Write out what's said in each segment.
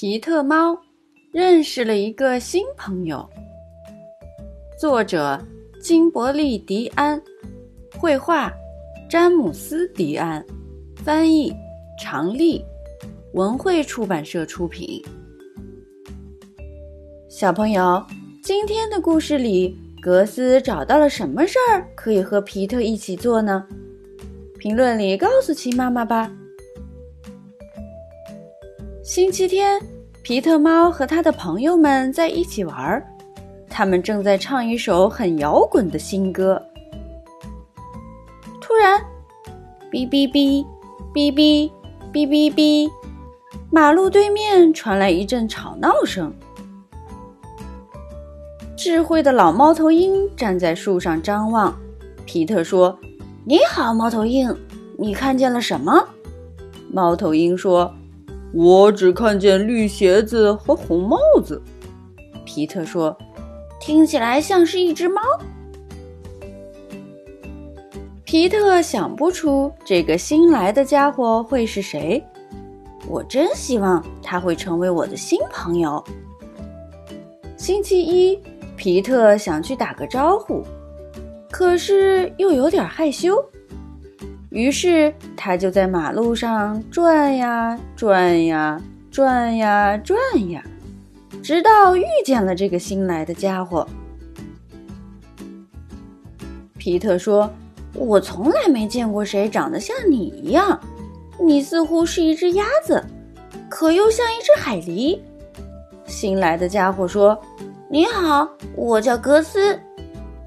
皮特猫认识了一个新朋友。作者：金伯利·迪安，绘画：詹姆斯·迪安，翻译：常丽，文汇出版社出品。小朋友，今天的故事里，格斯找到了什么事儿可以和皮特一起做呢？评论里告诉琪妈妈吧。星期天，皮特猫和他的朋友们在一起玩，他们正在唱一首很摇滚的新歌。突然，哔哔哔，哔哔哔哔哔，马路对面传来一阵吵闹声。智慧的老猫头鹰站在树上张望。皮特说：“你好，猫头鹰，你看见了什么？”猫头鹰说。我只看见绿鞋子和红帽子，皮特说：“听起来像是一只猫。”皮特想不出这个新来的家伙会是谁，我真希望他会成为我的新朋友。星期一，皮特想去打个招呼，可是又有点害羞。于是他就在马路上转呀转呀转呀转呀，直到遇见了这个新来的家伙。皮特说：“我从来没见过谁长得像你一样，你似乎是一只鸭子，可又像一只海狸。”新来的家伙说：“你好，我叫格斯，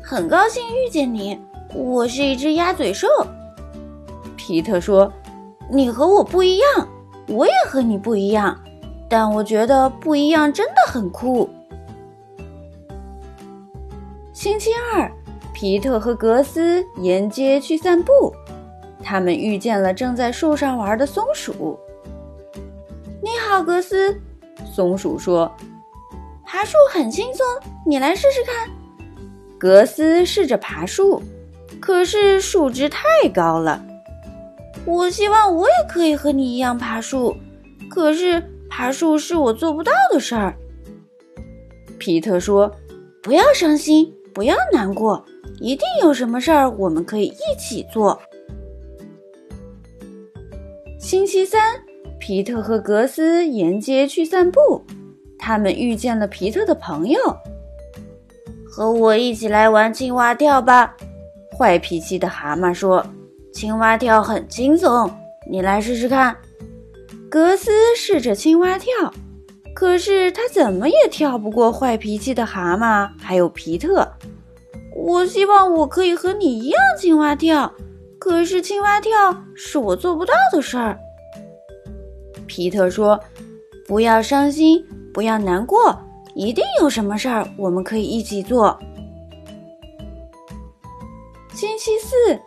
很高兴遇见你。我是一只鸭嘴兽。”皮特说：“你和我不一样，我也和你不一样，但我觉得不一样真的很酷。”星期二，皮特和格斯沿街去散步，他们遇见了正在树上玩的松鼠。“你好，格斯。”松鼠说，“爬树很轻松，你来试试看。”格斯试着爬树，可是树枝太高了。我希望我也可以和你一样爬树，可是爬树是我做不到的事儿。皮特说：“不要伤心，不要难过，一定有什么事儿我们可以一起做。”星期三，皮特和格斯沿街去散步，他们遇见了皮特的朋友。和我一起来玩青蛙跳吧，坏脾气的蛤蟆说。青蛙跳很轻松，你来试试看。格斯试着青蛙跳，可是他怎么也跳不过坏脾气的蛤蟆，还有皮特。我希望我可以和你一样青蛙跳，可是青蛙跳是我做不到的事儿。皮特说：“不要伤心，不要难过，一定有什么事儿我们可以一起做。”星期四。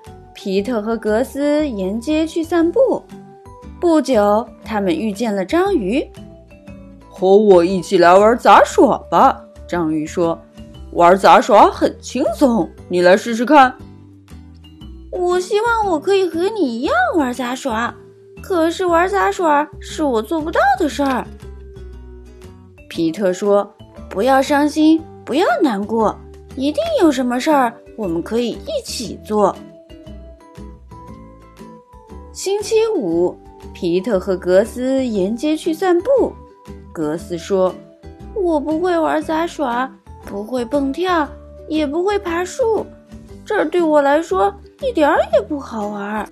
皮特和格斯沿街去散步，不久，他们遇见了章鱼。和我一起来玩杂耍吧，章鱼说：“玩杂耍很轻松，你来试试看。”我希望我可以和你一样玩杂耍，可是玩杂耍是我做不到的事儿。皮特说：“不要伤心，不要难过，一定有什么事儿我们可以一起做。”星期五，皮特和格斯沿街去散步。格斯说：“我不会玩杂耍，不会蹦跳，也不会爬树，这儿对我来说一点儿也不好玩。”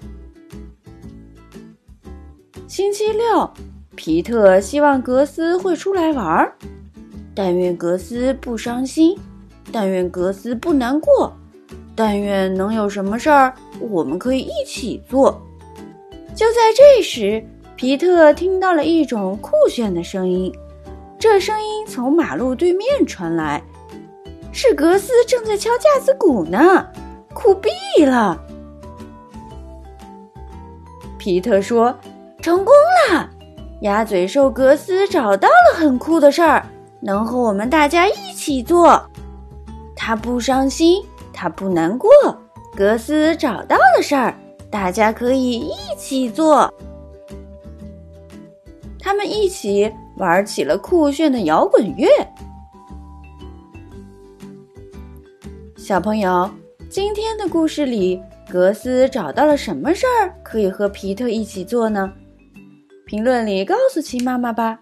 星期六，皮特希望格斯会出来玩，但愿格斯不伤心，但愿格斯不难过，但愿能有什么事儿我们可以一起做。就在这时，皮特听到了一种酷炫的声音，这声音从马路对面传来，是格斯正在敲架子鼓呢，酷毙了！皮特说：“成功了，鸭嘴兽格斯找到了很酷的事儿，能和我们大家一起做。他不伤心，他不难过，格斯找到了事儿。”大家可以一起做。他们一起玩起了酷炫的摇滚乐。小朋友，今天的故事里，格斯找到了什么事儿可以和皮特一起做呢？评论里告诉奇妈妈吧。